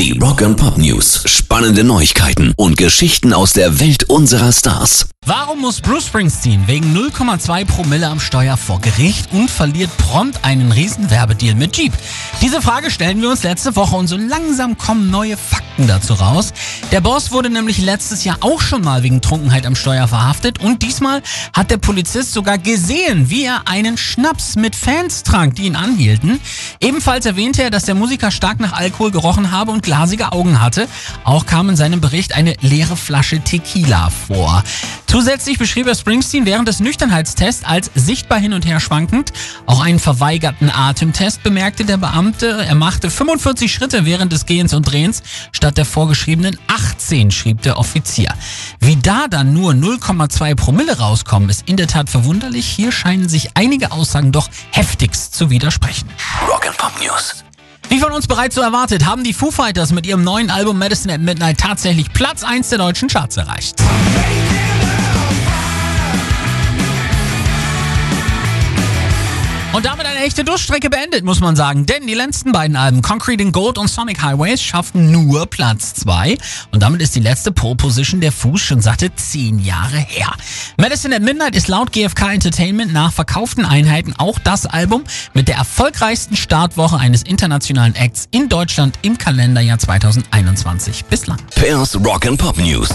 Die Rock and Pop News. Spannende Neuigkeiten und Geschichten aus der Welt unserer Stars. Warum muss Bruce Springsteen wegen 0,2 Promille am Steuer vor Gericht und verliert prompt einen riesen Werbedeal mit Jeep? Diese Frage stellen wir uns letzte Woche und so langsam kommen neue Fakten dazu raus. Der Boss wurde nämlich letztes Jahr auch schon mal wegen Trunkenheit am Steuer verhaftet und diesmal hat der Polizist sogar gesehen, wie er einen Schnaps mit Fans trank, die ihn anhielten. Ebenfalls erwähnte er, dass der Musiker stark nach Alkohol gerochen habe und glasige Augen hatte. Auch kam in seinem Bericht eine leere Flasche Tequila vor. Zusätzlich beschrieb er Springsteen während des Nüchternheitstests als sichtbar hin und her schwankend. Auch einen verweigerten Atemtest bemerkte der Beamte. Er machte 45 Schritte während des Gehens und Drehens statt der vorgeschriebenen 18, schrieb der Offizier. Wie da dann nur 0,2 Promille rauskommen, ist in der Tat verwunderlich. Hier scheinen sich einige Aussagen doch heftigst zu widersprechen. Rock and Pop News. Wie von uns bereits so erwartet, haben die Foo Fighters mit ihrem neuen Album Medicine at Midnight tatsächlich Platz 1 der deutschen Charts erreicht. Und damit eine echte Durchstrecke beendet, muss man sagen. Denn die letzten beiden Alben, Concrete in Gold und Sonic Highways, schafften nur Platz 2. Und damit ist die letzte Pole Position der Fuß schon satte 10 Jahre her. Medicine at Midnight ist laut GfK Entertainment nach verkauften Einheiten auch das Album mit der erfolgreichsten Startwoche eines internationalen Acts in Deutschland im Kalenderjahr 2021 bislang. Pairs Rock and Pop News.